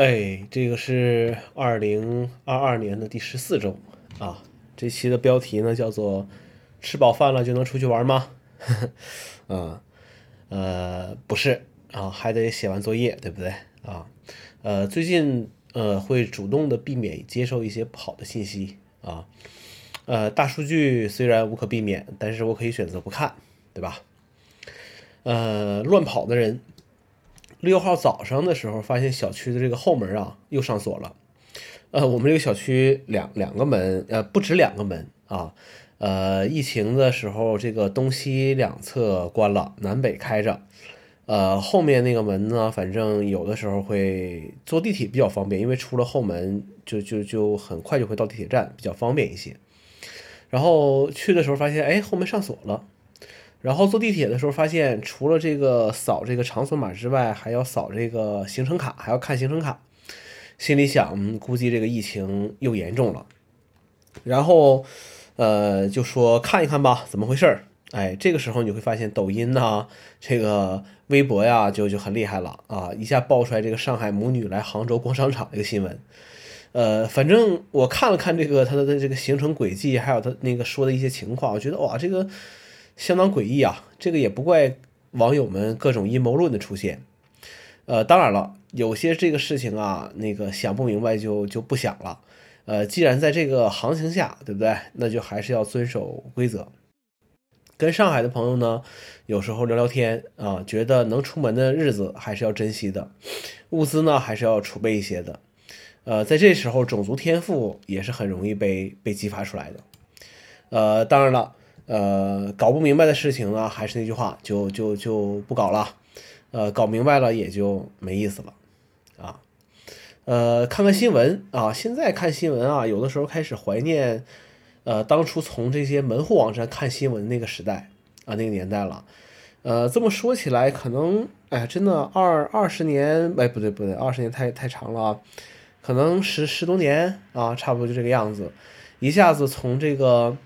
哎，这个是二零二二年的第十四周啊。这期的标题呢叫做“吃饱饭了就能出去玩吗？” 啊，呃，不是啊，还得写完作业，对不对啊？呃，最近呃会主动的避免接受一些不好的信息啊。呃，大数据虽然无可避免，但是我可以选择不看，对吧？呃，乱跑的人。六号早上的时候，发现小区的这个后门啊又上锁了。呃，我们这个小区两两个门，呃，不止两个门啊。呃，疫情的时候，这个东西两侧关了，南北开着。呃，后面那个门呢，反正有的时候会坐地铁比较方便，因为出了后门就就就很快就会到地铁站，比较方便一些。然后去的时候发现，哎，后门上锁了。然后坐地铁的时候发现，除了这个扫这个场所码之外，还要扫这个行程卡，还要看行程卡。心里想，估计这个疫情又严重了。然后，呃，就说看一看吧，怎么回事儿？哎，这个时候你会发现，抖音呐，这个微博呀，就就很厉害了啊，一下爆出来这个上海母女来杭州逛商场这个新闻。呃，反正我看了看这个他的这个行程轨迹，还有他那个说的一些情况，我觉得哇，这个。相当诡异啊！这个也不怪网友们各种阴谋论的出现。呃，当然了，有些这个事情啊，那个想不明白就就不想了。呃，既然在这个行情下，对不对？那就还是要遵守规则。跟上海的朋友呢，有时候聊聊天啊，觉得能出门的日子还是要珍惜的，物资呢还是要储备一些的。呃，在这时候，种族天赋也是很容易被被激发出来的。呃，当然了。呃，搞不明白的事情呢，还是那句话，就就就不搞了。呃，搞明白了也就没意思了啊。呃，看看新闻啊，现在看新闻啊，有的时候开始怀念，呃，当初从这些门户网站看新闻那个时代啊，那个年代了。呃，这么说起来，可能哎，真的二二十年，哎，不对不对，二十年太太长了，可能十十多年啊，差不多就这个样子，一下子从这个。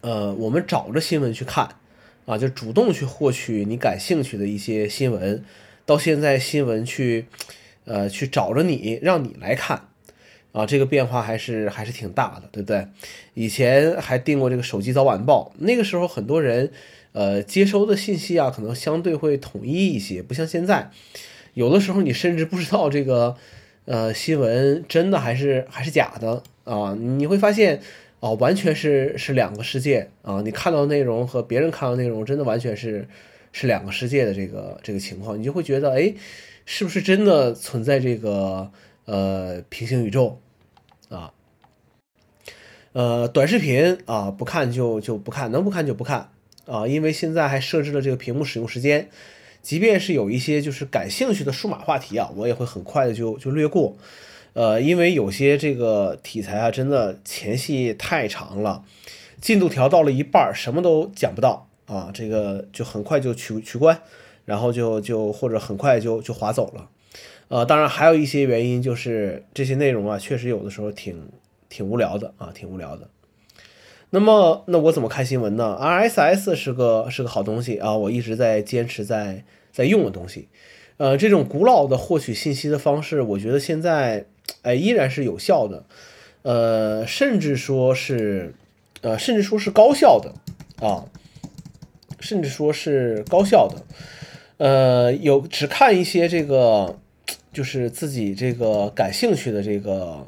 呃，我们找着新闻去看，啊，就主动去获取你感兴趣的一些新闻。到现在新闻去，呃，去找着你，让你来看，啊，这个变化还是还是挺大的，对不对？以前还订过这个手机早晚报，那个时候很多人，呃，接收的信息啊，可能相对会统一一些，不像现在，有的时候你甚至不知道这个，呃，新闻真的还是还是假的啊，你会发现。哦，完全是是两个世界啊！你看到内容和别人看到内容，真的完全是是两个世界的这个这个情况，你就会觉得，哎，是不是真的存在这个呃平行宇宙啊？呃，短视频啊，不看就就不看，能不看就不看啊！因为现在还设置了这个屏幕使用时间，即便是有一些就是感兴趣的数码话题啊，我也会很快的就就略过。呃，因为有些这个题材啊，真的前戏太长了，进度条到了一半什么都讲不到啊，这个就很快就取取关，然后就就或者很快就就划走了。呃，当然还有一些原因，就是这些内容啊，确实有的时候挺挺无聊的啊，挺无聊的。那么，那我怎么看新闻呢？RSS 是个是个好东西啊，我一直在坚持在在用的东西。呃，这种古老的获取信息的方式，我觉得现在。哎，依然是有效的，呃，甚至说是，呃，甚至说是高效的啊，甚至说是高效的，呃，有只看一些这个，就是自己这个感兴趣的这个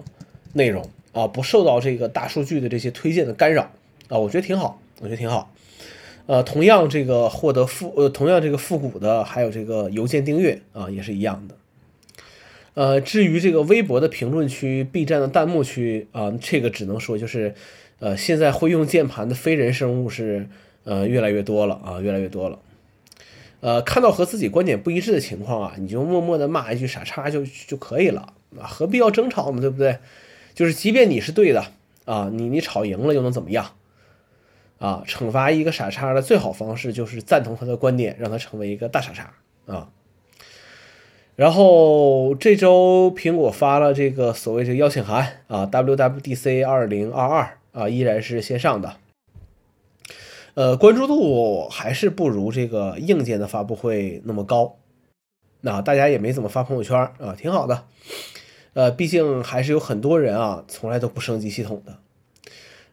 内容啊，不受到这个大数据的这些推荐的干扰啊，我觉得挺好，我觉得挺好。呃，同样这个获得复呃，同样这个复古的，还有这个邮件订阅啊，也是一样的。呃，至于这个微博的评论区、B 站的弹幕区啊，这个只能说就是，呃，现在会用键盘的非人生物是呃越来越多了啊，越来越多了。呃，看到和自己观点不一致的情况啊，你就默默的骂一句傻叉就就可以了啊，何必要争吵呢？对不对？就是即便你是对的啊，你你吵赢了又能怎么样？啊，惩罚一个傻叉的最好方式就是赞同他的观点，让他成为一个大傻叉啊。然后这周苹果发了这个所谓这个邀请函啊，WWDC 二零二二啊，依然是线上的，呃，关注度还是不如这个硬件的发布会那么高。那大家也没怎么发朋友圈啊，挺好的。呃，毕竟还是有很多人啊，从来都不升级系统的。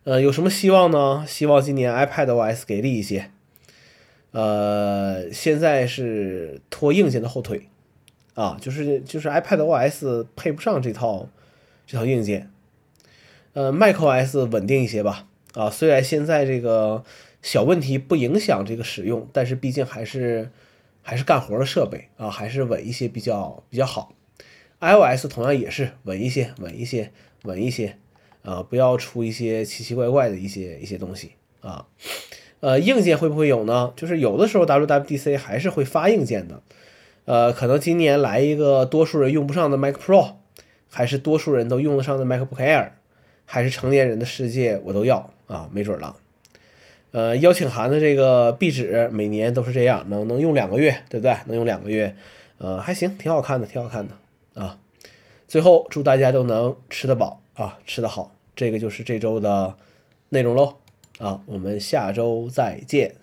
呃，有什么希望呢？希望今年 iPadOS 给力一些。呃，现在是拖硬件的后腿啊，就是就是 iPadOS 配不上这套这套硬件。呃，macOS 稳定一些吧。啊，虽然现在这个小问题不影响这个使用，但是毕竟还是还是干活的设备啊，还是稳一些比较比较好。iOS 同样也是稳一些，稳一些，稳一些啊，不要出一些奇奇怪怪的一些一些东西啊。呃，硬件会不会有呢？就是有的时候 WWDC 还是会发硬件的。呃，可能今年来一个多数人用不上的 Mac Pro，还是多数人都用得上的 MacBook Air，还是成年人的世界我都要啊，没准了。呃，邀请函的这个壁纸每年都是这样，能能用两个月，对不对？能用两个月，呃，还行，挺好看的，挺好看的。啊，最后祝大家都能吃得饱啊，吃得好，这个就是这周的内容喽。啊，我们下周再见。